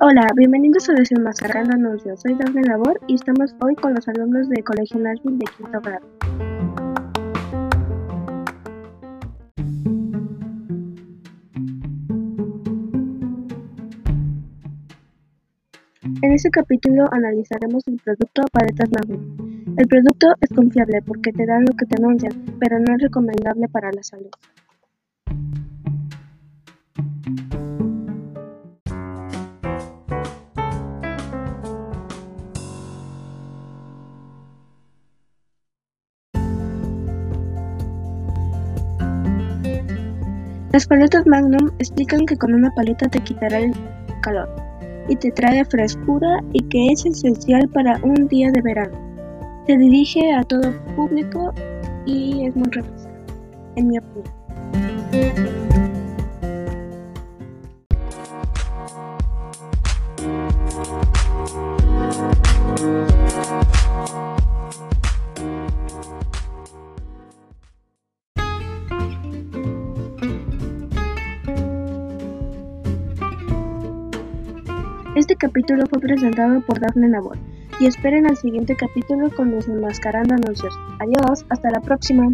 Hola, bienvenidos a Desenmascarando Anuncios. Soy Daphne Labor y estamos hoy con los alumnos de Colegio Nashville de quinto grado. En este capítulo analizaremos el producto Paletas Nashville. El producto es confiable porque te dan lo que te anuncian, pero no es recomendable para la salud. Las paletas Magnum explican que con una paleta te quitará el calor y te trae frescura y que es esencial para un día de verano. Se dirige a todo público y es muy refrescante, en mi opinión. Este capítulo fue presentado por Daphne Nabor y esperen al siguiente capítulo con Desenmascarando Anuncios. Adiós, hasta la próxima.